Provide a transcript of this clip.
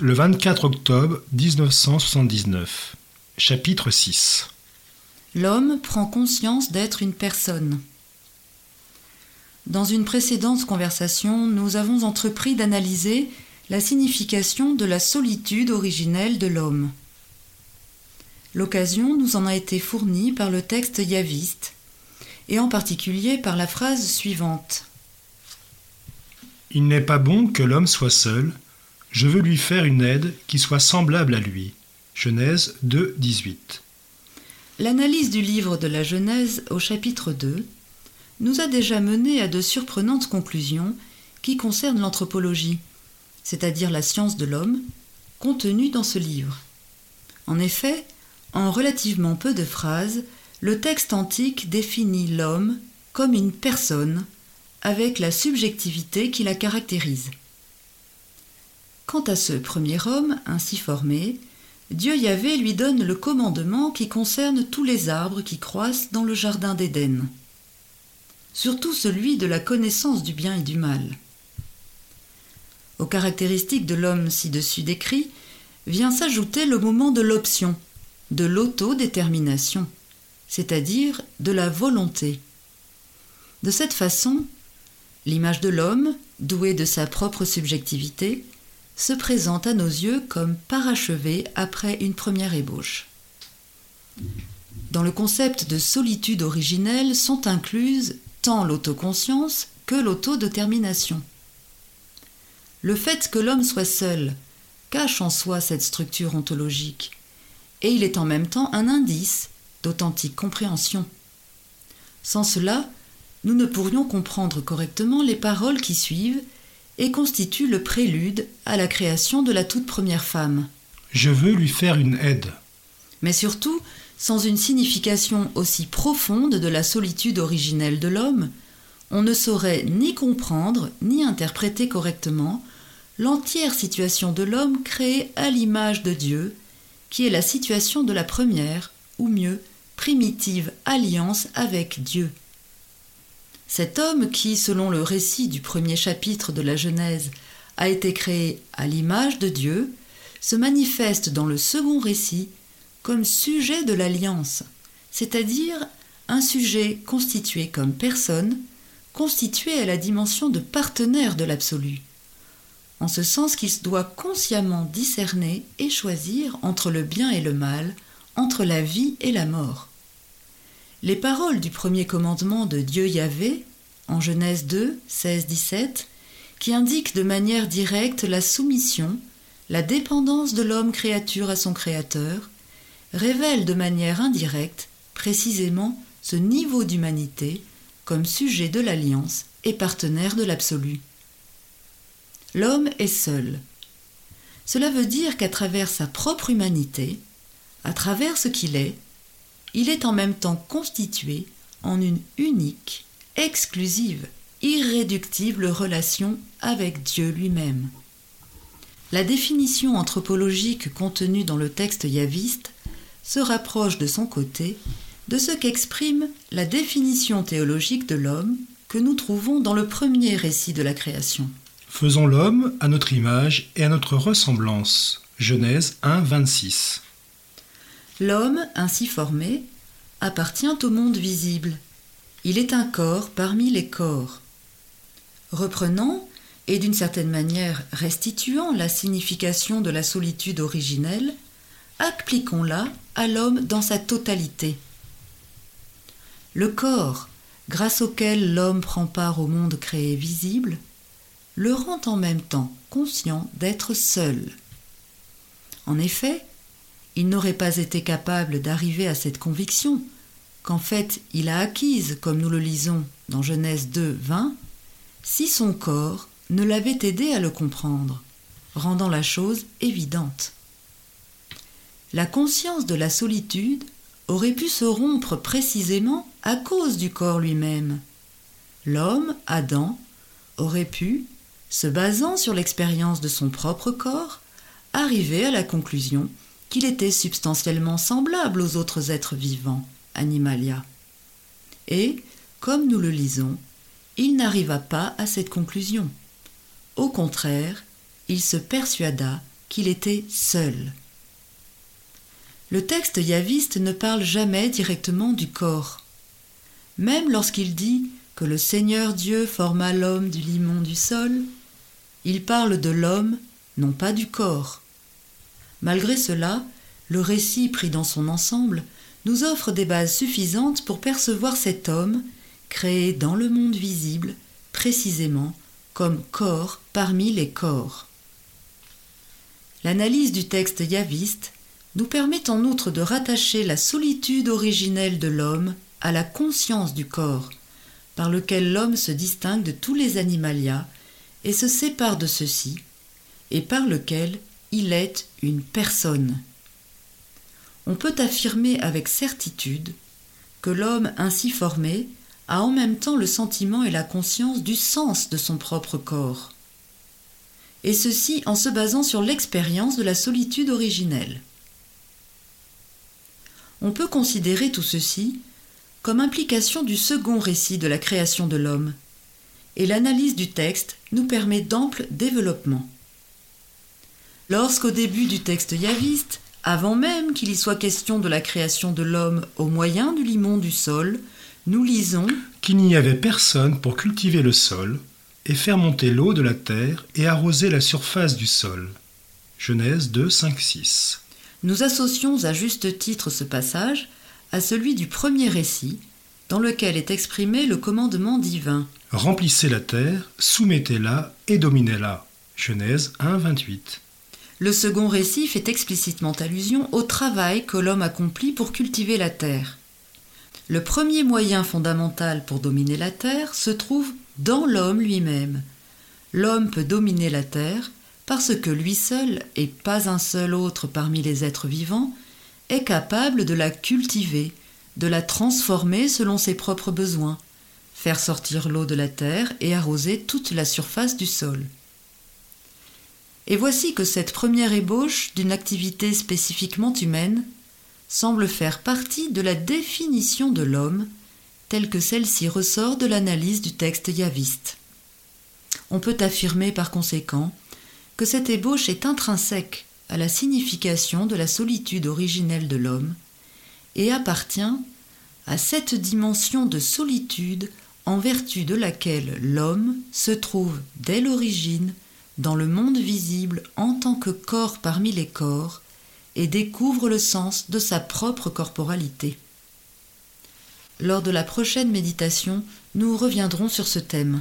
Le 24 octobre 1979. Chapitre 6. L'homme prend conscience d'être une personne. Dans une précédente conversation, nous avons entrepris d'analyser la signification de la solitude originelle de l'homme. L'occasion nous en a été fournie par le texte yaviste, et en particulier par la phrase suivante. Il n'est pas bon que l'homme soit seul, je veux lui faire une aide qui soit semblable à lui. Genèse 2, 18. L'analyse du livre de la Genèse au chapitre 2 nous a déjà mené à de surprenantes conclusions qui concernent l'anthropologie, c'est-à-dire la science de l'homme, contenue dans ce livre. En effet, en relativement peu de phrases, le texte antique définit l'homme comme une personne avec la subjectivité qui la caractérise. Quant à ce premier homme, ainsi formé, Dieu Yahvé lui donne le commandement qui concerne tous les arbres qui croissent dans le jardin d'Éden, surtout celui de la connaissance du bien et du mal. Aux caractéristiques de l'homme ci-dessus décrit vient s'ajouter le moment de l'option, de l'autodétermination, c'est-à-dire de la volonté. De cette façon, l'image de l'homme, doué de sa propre subjectivité, se présente à nos yeux comme parachevé après une première ébauche. Dans le concept de solitude originelle sont incluses tant l'autoconscience que l'autodétermination. Le fait que l'homme soit seul cache en soi cette structure ontologique, et il est en même temps un indice d'authentique compréhension. Sans cela, nous ne pourrions comprendre correctement les paroles qui suivent et constitue le prélude à la création de la toute première femme. Je veux lui faire une aide. Mais surtout, sans une signification aussi profonde de la solitude originelle de l'homme, on ne saurait ni comprendre ni interpréter correctement l'entière situation de l'homme créé à l'image de Dieu, qui est la situation de la première, ou mieux, primitive alliance avec Dieu. Cet homme qui, selon le récit du premier chapitre de la Genèse, a été créé à l'image de Dieu, se manifeste dans le second récit comme sujet de l'alliance, c'est-à-dire un sujet constitué comme personne, constitué à la dimension de partenaire de l'absolu, en ce sens qu'il doit consciemment discerner et choisir entre le bien et le mal, entre la vie et la mort. Les paroles du premier commandement de Dieu Yahvé, en Genèse 2, 16-17, qui indiquent de manière directe la soumission, la dépendance de l'homme créature à son Créateur, révèlent de manière indirecte précisément ce niveau d'humanité comme sujet de l'alliance et partenaire de l'absolu. L'homme est seul. Cela veut dire qu'à travers sa propre humanité, à travers ce qu'il est, il est en même temps constitué en une unique, exclusive, irréductible relation avec Dieu lui-même. La définition anthropologique contenue dans le texte yaviste se rapproche de son côté de ce qu'exprime la définition théologique de l'homme que nous trouvons dans le premier récit de la création. Faisons l'homme à notre image et à notre ressemblance. Genèse 1, 26. L'homme, ainsi formé, appartient au monde visible. Il est un corps parmi les corps. Reprenant, et d'une certaine manière restituant la signification de la solitude originelle, appliquons-la à l'homme dans sa totalité. Le corps, grâce auquel l'homme prend part au monde créé visible, le rend en même temps conscient d'être seul. En effet, il n'aurait pas été capable d'arriver à cette conviction qu'en fait il a acquise, comme nous le lisons dans Genèse 2, 20, si son corps ne l'avait aidé à le comprendre, rendant la chose évidente. La conscience de la solitude aurait pu se rompre précisément à cause du corps lui-même. L'homme, Adam, aurait pu, se basant sur l'expérience de son propre corps, arriver à la conclusion qu'il était substantiellement semblable aux autres êtres vivants, Animalia. Et, comme nous le lisons, il n'arriva pas à cette conclusion. Au contraire, il se persuada qu'il était seul. Le texte yaviste ne parle jamais directement du corps. Même lorsqu'il dit que le Seigneur Dieu forma l'homme du limon du sol, il parle de l'homme, non pas du corps. Malgré cela, le récit pris dans son ensemble nous offre des bases suffisantes pour percevoir cet homme, créé dans le monde visible, précisément comme corps parmi les corps. L'analyse du texte yaviste nous permet en outre de rattacher la solitude originelle de l'homme à la conscience du corps, par lequel l'homme se distingue de tous les animalia et se sépare de ceux-ci, et par lequel il est une personne. On peut affirmer avec certitude que l'homme ainsi formé a en même temps le sentiment et la conscience du sens de son propre corps, et ceci en se basant sur l'expérience de la solitude originelle. On peut considérer tout ceci comme implication du second récit de la création de l'homme, et l'analyse du texte nous permet d'ample développement. Lorsqu'au début du texte yaviste, avant même qu'il y soit question de la création de l'homme au moyen du limon du sol, nous lisons qu'il n'y avait personne pour cultiver le sol et faire monter l'eau de la terre et arroser la surface du sol. Genèse 2, 5, 6. Nous associons à juste titre ce passage à celui du premier récit, dans lequel est exprimé le commandement divin. Remplissez la terre, soumettez-la et dominez-la. Genèse 1, 28. Le second récit fait explicitement allusion au travail que l'homme accomplit pour cultiver la terre. Le premier moyen fondamental pour dominer la Terre se trouve dans l'homme lui-même. L'homme peut dominer la Terre parce que lui seul, et pas un seul autre parmi les êtres vivants, est capable de la cultiver, de la transformer selon ses propres besoins, faire sortir l'eau de la terre et arroser toute la surface du sol. Et voici que cette première ébauche d'une activité spécifiquement humaine semble faire partie de la définition de l'homme telle que celle-ci ressort de l'analyse du texte yaviste. On peut affirmer par conséquent que cette ébauche est intrinsèque à la signification de la solitude originelle de l'homme et appartient à cette dimension de solitude en vertu de laquelle l'homme se trouve dès l'origine dans le monde visible en tant que corps parmi les corps et découvre le sens de sa propre corporalité. Lors de la prochaine méditation, nous reviendrons sur ce thème.